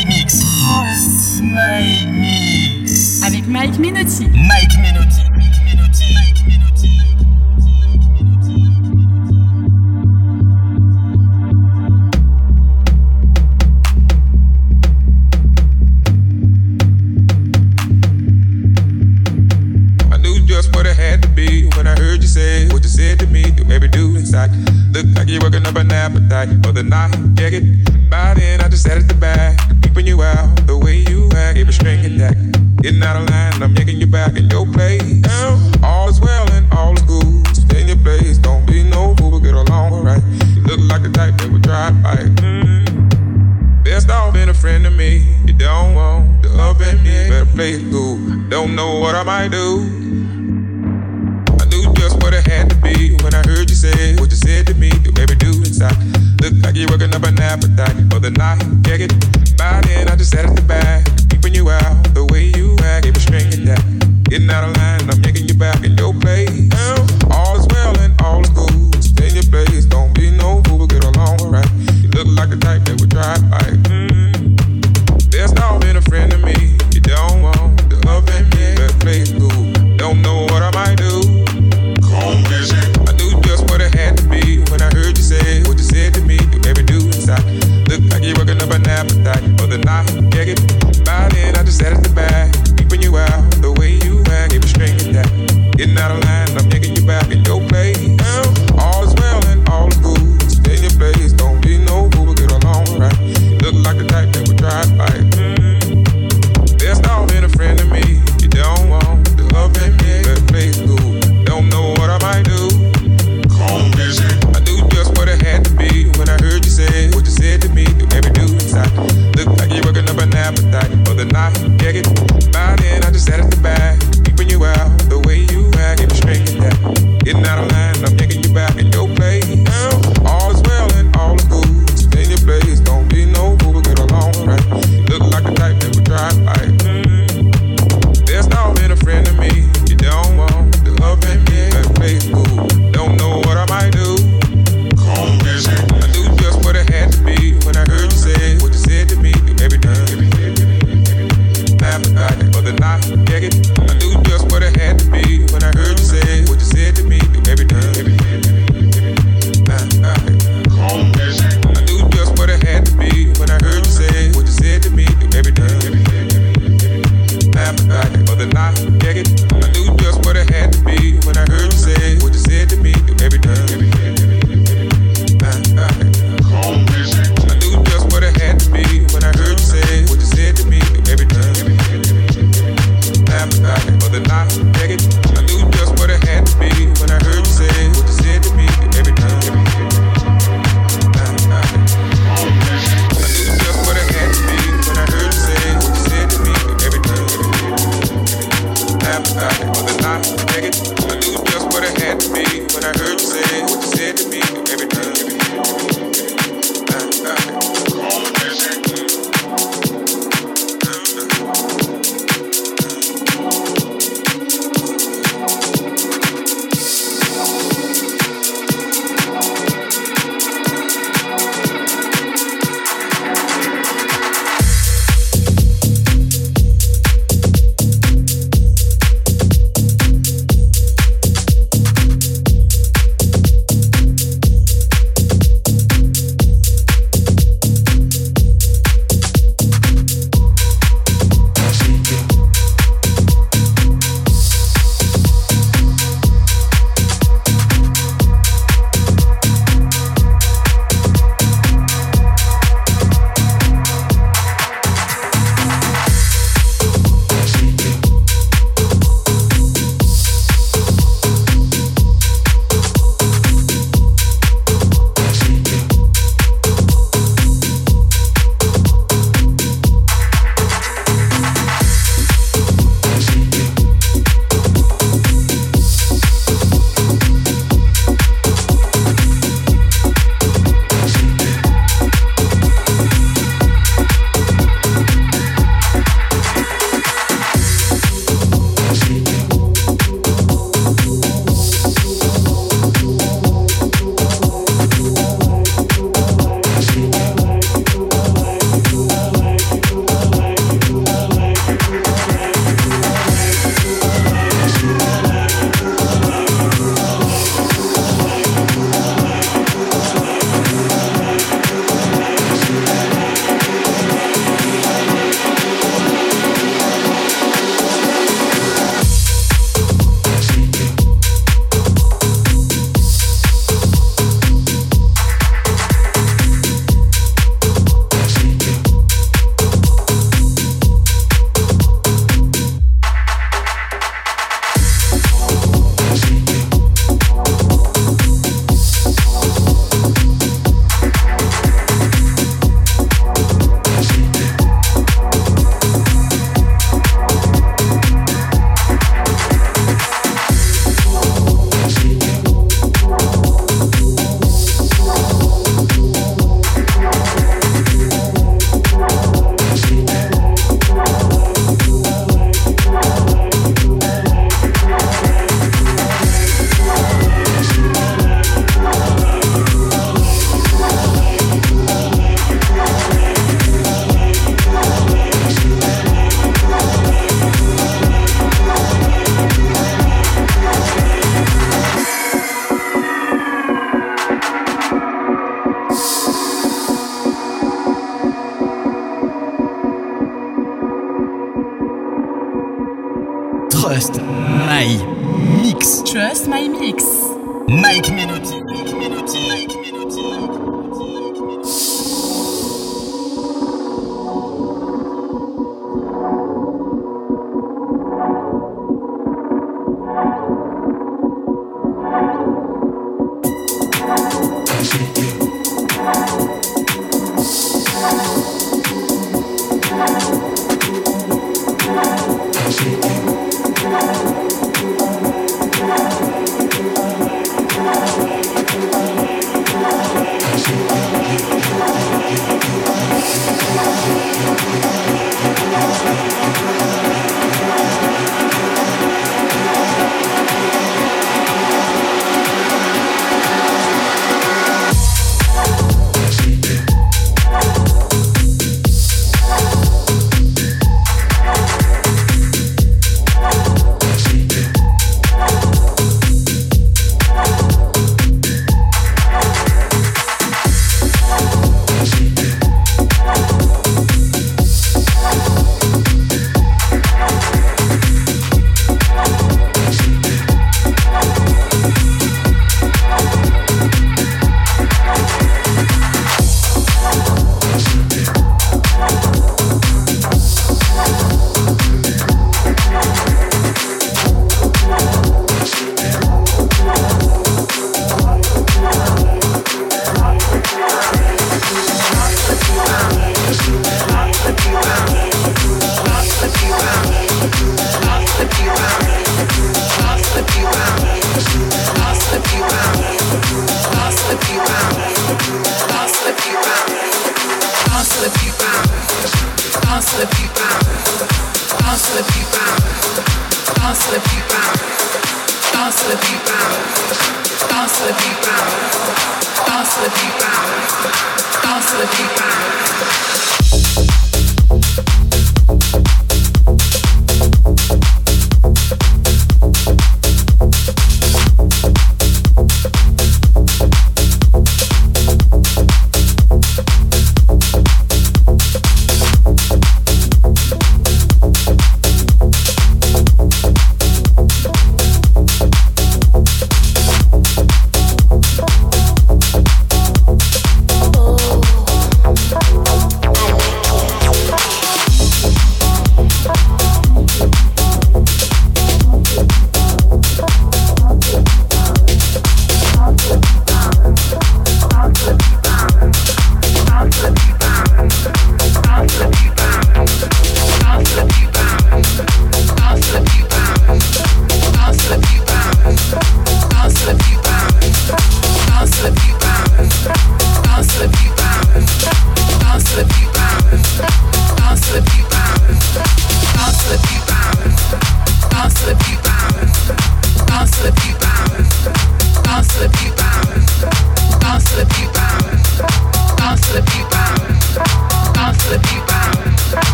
Mix. Oh, My Avec Mike Minotti. Mike Minotti.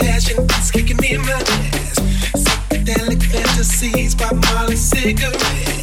passion is kicking in my chest. Psychedelic fantasies by Molly cigarettes.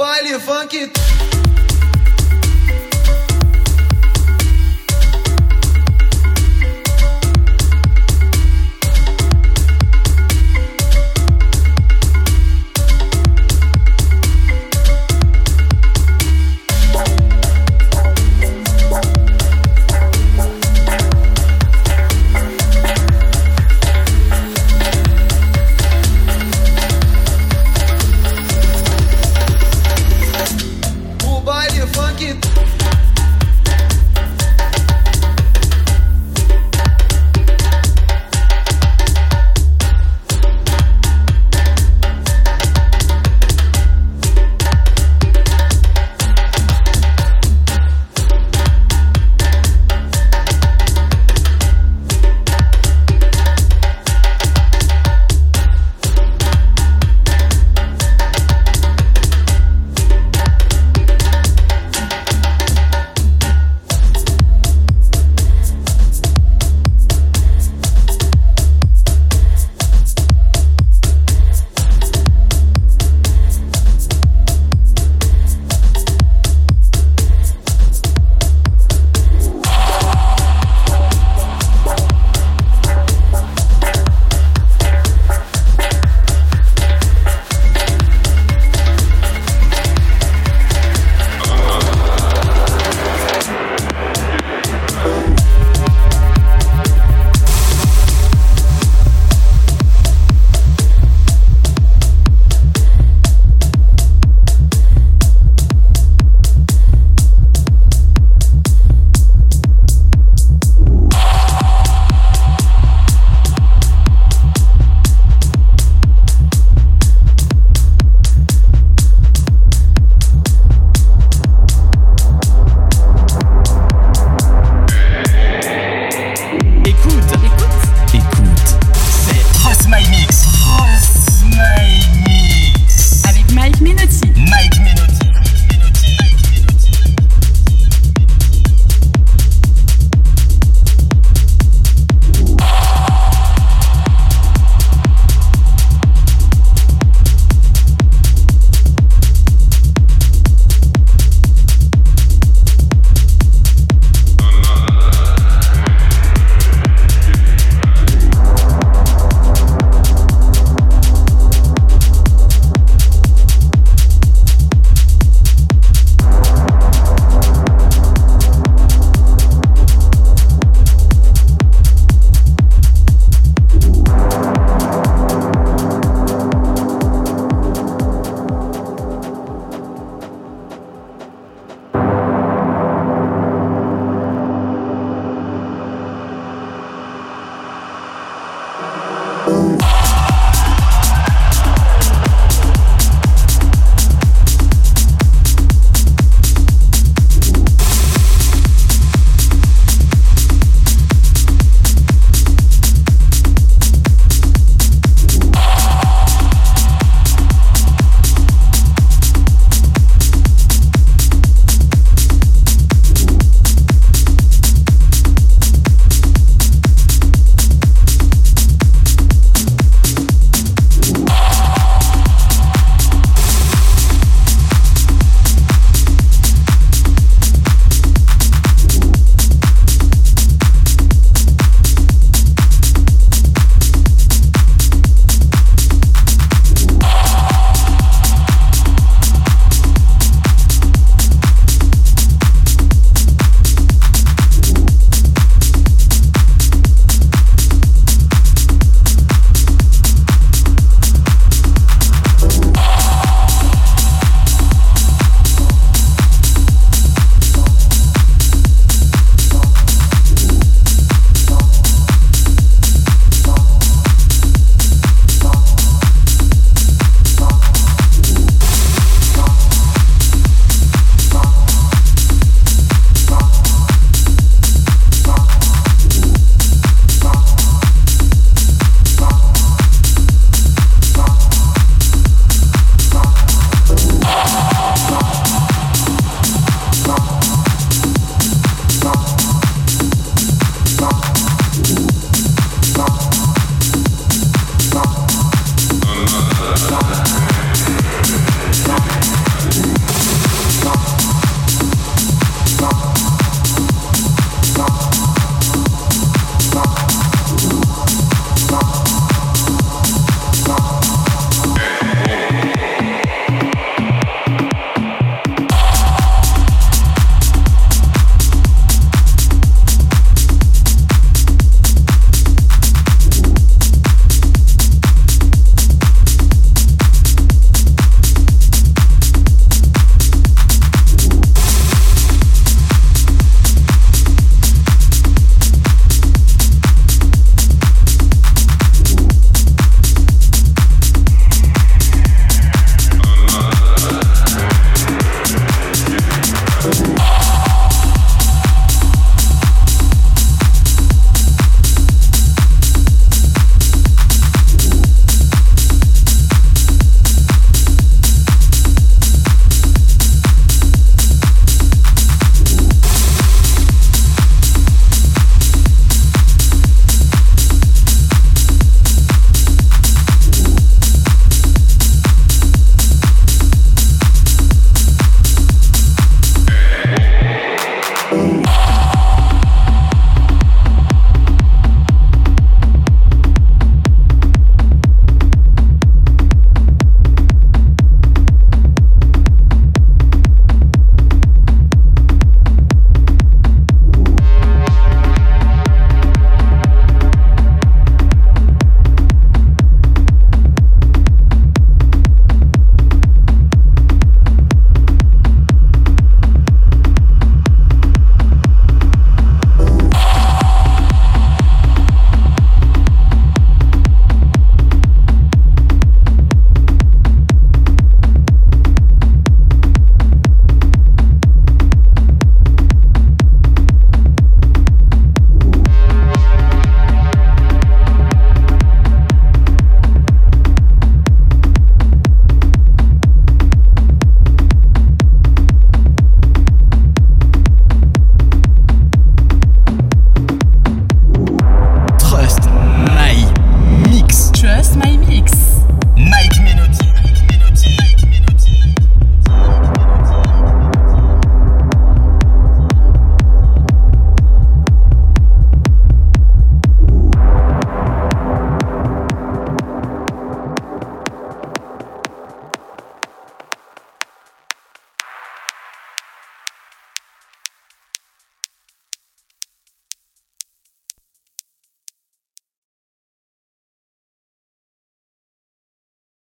Baile funk